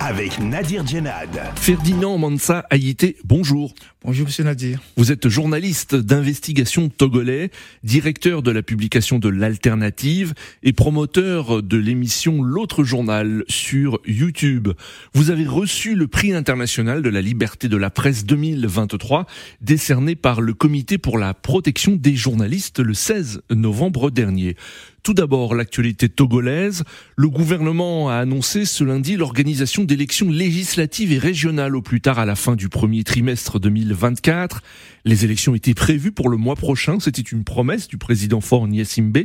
avec Nadir Djenad. Ferdinand Mansa Haïté, bonjour. Bonjour Monsieur Nadir. Vous êtes journaliste d'investigation togolais, directeur de la publication de l'Alternative et promoteur de l'émission L'autre journal sur YouTube. Vous avez reçu le prix international de la liberté de la presse 2023 décerné par le Comité pour la protection des journalistes le 16 novembre dernier. Tout d'abord, l'actualité togolaise. Le gouvernement a annoncé ce lundi l'organisation d'élections législatives et régionales au plus tard à la fin du premier trimestre 2024. Les élections étaient prévues pour le mois prochain. C'était une promesse du président Faure Niasimbe.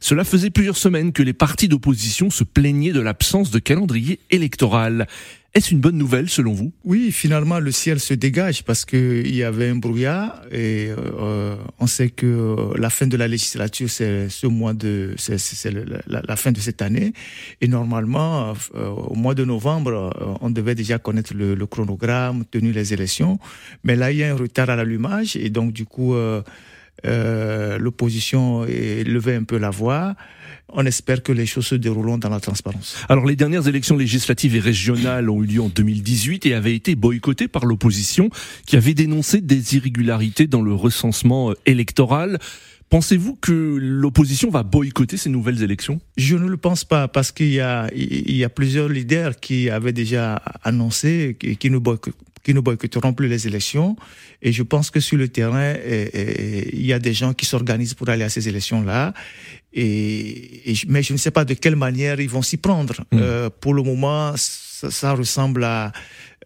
Cela faisait plusieurs semaines que les partis d'opposition se plaignaient de l'absence de calendrier électoral. Est-ce une bonne nouvelle selon vous? Oui, finalement le ciel se dégage parce que il y avait un brouillard et euh, on sait que la fin de la législature c'est ce mois de c'est la, la, fin de cette année. Et normalement euh, au mois de novembre euh, on devait déjà connaître le, le, chronogramme, tenu les élections, mais là il y a un retard à l'allumage et donc du coup euh, euh l'opposition levait un peu la voix on espère que les choses se dérouleront dans la transparence. Alors les dernières élections législatives et régionales ont eu lieu en 2018 et avaient été boycottées par l'opposition qui avait dénoncé des irrégularités dans le recensement euh, électoral. Pensez-vous que l'opposition va boycotter ces nouvelles élections? Je ne le pense pas parce qu'il y a, il y a plusieurs leaders qui avaient déjà annoncé qui ne boycottent qui ne boycotteront plus les élections. Et je pense que sur le terrain, il y a des gens qui s'organisent pour aller à ces élections-là. Et, mais je ne sais pas de quelle manière ils vont s'y prendre. Hmm. Euh, pour le moment, ça, ressemble à...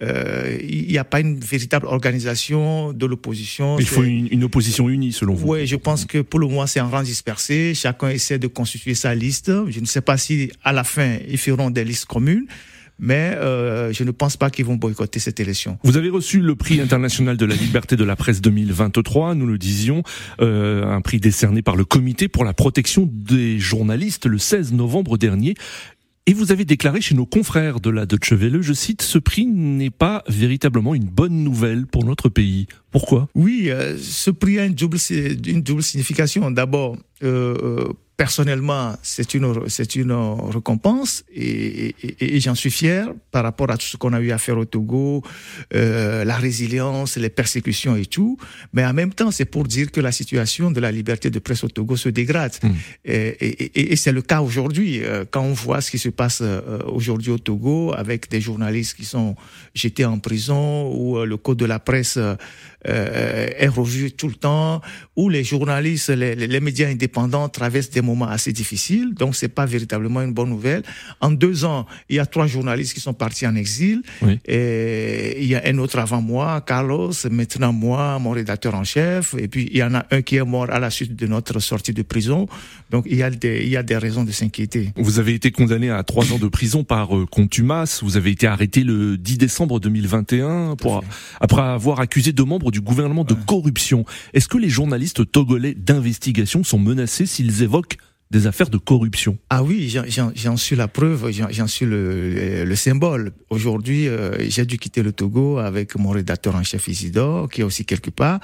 Euh, il n'y a pas une véritable organisation de l'opposition. Il faut une, une, opposition unie, selon vous. Oui, je pense que pour le moment, c'est en rang dispersé. Chacun essaie de constituer sa liste. Je ne sais pas si, à la fin, ils feront des listes communes mais euh, je ne pense pas qu'ils vont boycotter cette élection. Vous avez reçu le prix international de la liberté de la presse 2023, nous le disions, euh, un prix décerné par le Comité pour la protection des journalistes le 16 novembre dernier. Et vous avez déclaré chez nos confrères de la Deutsche Welle, je cite, ce prix n'est pas véritablement une bonne nouvelle pour notre pays. Pourquoi? Oui, euh, ce prix a une double, une double signification. D'abord, euh, euh personnellement, c'est une, c'est une récompense et, et, et j'en suis fier par rapport à tout ce qu'on a eu à faire au Togo, euh, la résilience, les persécutions et tout. Mais en même temps, c'est pour dire que la situation de la liberté de presse au Togo se dégrade. Hmm. Et, et c'est le cas aujourd'hui. Euh, quand on voit ce qui se passe euh, aujourd'hui au Togo avec des journalistes qui sont jetés en prison ou euh, le code de la presse est revu tout le temps, où les journalistes, les, les médias indépendants traversent des moments assez difficiles, donc c'est pas véritablement une bonne nouvelle. En deux ans, il y a trois journalistes qui sont partis en exil. Et il y a un autre avant moi, Carlos, maintenant moi, mon rédacteur en chef, et puis il y en a un qui est mort à la suite de notre sortie de prison. Donc il y a des, il y a des raisons de s'inquiéter. Vous avez été condamné à trois ans de prison par euh, contumace. Vous avez été arrêté le 10 décembre 2021 pour, après avoir accusé deux membres du gouvernement de corruption. Est-ce que les journalistes togolais d'investigation sont menacés s'ils évoquent des affaires de corruption. Ah oui, j'en suis la preuve, j'en suis le, le, symbole. Aujourd'hui, euh, j'ai dû quitter le Togo avec mon rédacteur en chef Isidore, qui est aussi quelque part.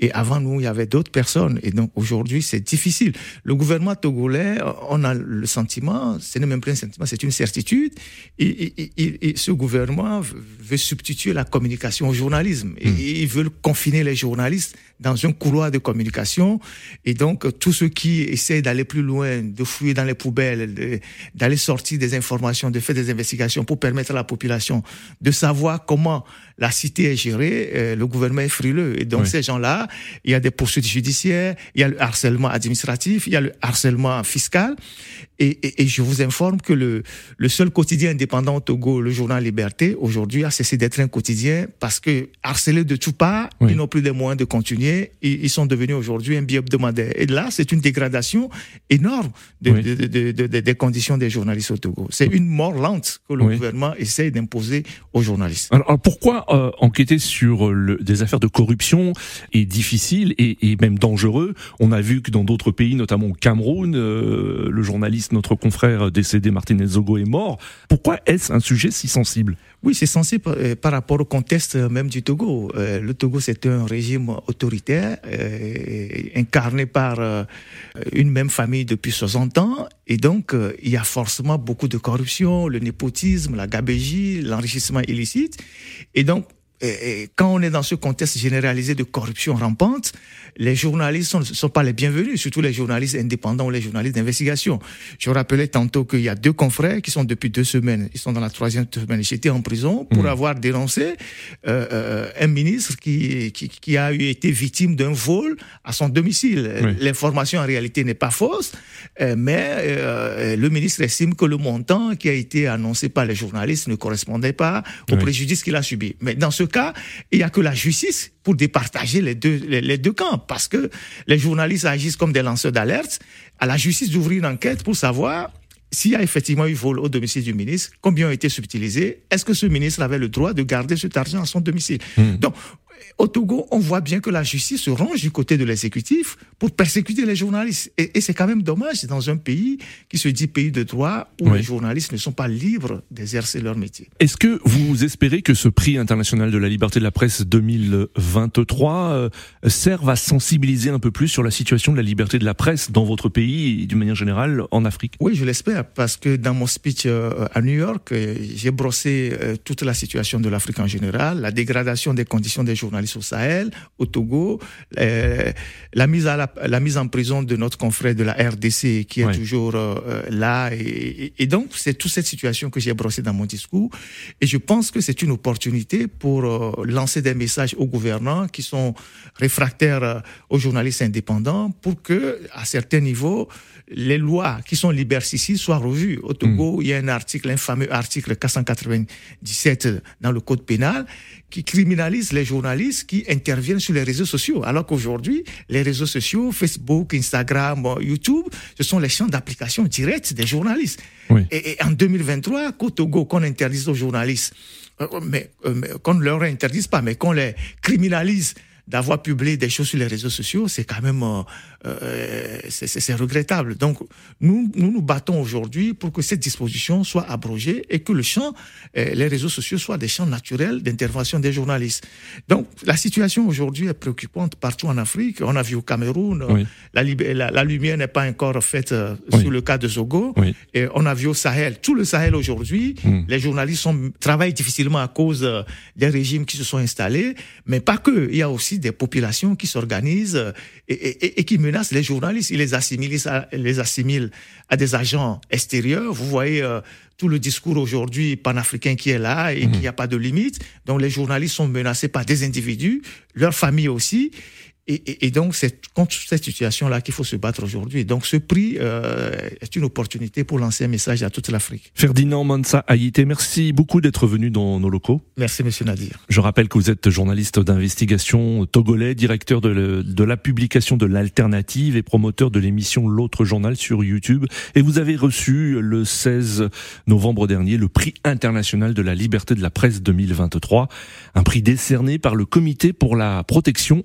Et avant nous, il y avait d'autres personnes. Et donc aujourd'hui, c'est difficile. Le gouvernement togolais, on a le sentiment, ce n'est même pas un sentiment, c'est une certitude. Et, et, et, ce gouvernement veut substituer la communication au journalisme. Et hmm. ils veulent confiner les journalistes dans un couloir de communication. Et donc, tous ceux qui essaient d'aller plus loin de fouiller dans les poubelles, d'aller sortir des informations, de faire des investigations pour permettre à la population de savoir comment la cité est gérée, euh, le gouvernement est frileux. Et donc ces gens-là, il y a des poursuites judiciaires, il y a le harcèlement administratif, il y a le harcèlement fiscal. Et, et, je vous informe que le, le seul quotidien indépendant au Togo, le journal Liberté, aujourd'hui a cessé d'être un quotidien parce que harcelés de tout part, ils n'ont plus les moyens de continuer. Et ils sont devenus aujourd'hui un bi-hebdomadaire. Et là, c'est une dégradation énorme de, de, de, des conditions des journalistes au Togo. C'est une mort lente que le gouvernement essaye d'imposer aux journalistes. Alors, pourquoi euh, enquêter sur le, des affaires de corruption est difficile et, et, même dangereux? On a vu que dans d'autres pays, notamment au Cameroun, euh, le journaliste, notre confrère décédé Martinez Zogo est mort. Pourquoi est-ce un sujet si sensible? Oui, c'est euh, par, rapport au contexte même du Togo. Euh, le Togo, c'est un régime autoritaire euh, incarné par une même famille depuis 60 ans. Et donc, il y a forcément beaucoup de corruption, le népotisme, la gabégie, l'enrichissement illicite. Et donc, et, quand on est dans ce contexte généralisé de corruption rampante, les journalistes ne sont, pas les bienvenus, surtout les journalistes indépendants ou les journalistes d'investigation. Je rappelais tantôt qu'il y a deux confrères qui sont depuis deux semaines, ils sont dans la troisième semaine. J'étais en prison pour mmh. avoir dénoncé euh, euh, un ministre qui, qui, qui, a eu été victime d'un vol à son domicile. L'information en réalité n'est pas fausse, euh, mais euh, le ministre estime que le montant qui a été annoncé par les journalistes ne correspondait pas au préjudice qu'il a subi. Mais dans ce cas, il n'y a que la justice pour départager les deux, les, deux camps, parce que les journalistes agissent comme des lanceurs d'alerte. À la justice d'ouvrir une enquête pour savoir s'il y a effectivement eu vol au domicile du ministre, combien ont été subtilisés, est-ce que ce ministre avait le droit de garder cet argent à son domicile? Hmm. Donc, au Togo, on voit bien que la justice se range du côté de l'exécutif pour persécuter les journalistes. Et, c'est quand même dommage dans un pays qui se dit pays de droit où les journalistes ne sont pas libres d'exercer leur métier. Est-ce que vous espérez que ce prix international de la liberté de la presse 2023 euh, serve à sensibiliser un peu plus sur la situation de la liberté de la presse dans votre pays et d'une manière générale en Afrique? Oui, je l'espère parce que dans mon speech euh, à New York, euh, j'ai brossé toute la situation de l'Afrique en général, la dégradation des conditions des journalistes journalistes au Sahel, au Togo, euh, la, mise à la, mise en prison de notre confrère de la RDC qui est toujours euh, là. Et, donc, c'est toute cette situation que j'ai brossée dans mon discours. Et je pense que c'est une opportunité pour euh, lancer des messages aux gouvernants qui sont réfractaires aux journalistes indépendants pour que, à certains niveaux, les lois qui sont liberticides soient revues. Au Togo, mm. il y a un article, un fameux article 497 dans le code pénal qui criminalise les journalistes qui interviennent sur les réseaux sociaux. Alors qu'aujourd'hui, les réseaux sociaux, Facebook, Instagram, YouTube, ce sont les champs d'application directs des journalistes. Et, en 2023, qu'au Togo, qu'on interdise aux journalistes, euh, mais, euh, mais qu'on ne leur interdise pas, mais qu'on les criminalise d'avoir publié des choses sur les réseaux sociaux, c'est quand même euh, euh c'est regrettable. Donc nous, nous nous battons aujourd'hui pour que cette disposition soit abrogée et que le champ, euh, les réseaux sociaux soient des champs naturels d'intervention des journalistes. Donc la situation aujourd'hui est préoccupante partout en Afrique. On a vu au Cameroun, la, la, lumière n'est pas encore faite euh, sur le cas de Zogo. Et on a vu au Sahel, tout le Sahel aujourd'hui, hmm. les journalistes sont, travaillent difficilement à cause des régimes qui se sont installés, mais pas que. Il y a aussi des populations qui s'organisent euh, et, qui les journalistes. Ils les assimilent, les assimilent à des agents extérieurs. Vous voyez euh, tout le discours aujourd'hui panafricain qui est là et mmh. qu'il n'y a pas de limite. Donc les journalistes sont menacés par des individus, leurs familles aussi. Et, donc, c'est contre cette situation-là qu'il faut se battre aujourd'hui. Donc, ce prix euh, est une opportunité pour lancer un message à toute l'Afrique. Ferdinand Mansa Haïté, merci beaucoup d'être venu dans nos locaux. Merci, monsieur Nadir. Je rappelle que vous êtes journaliste d'investigation togolais, directeur de, de la publication de l'Alternative et promoteur de l'émission L'autre journal sur YouTube. Et vous avez reçu le 16 novembre dernier le prix international de la liberté de la presse 2023, un prix décerné par le Comité pour la protection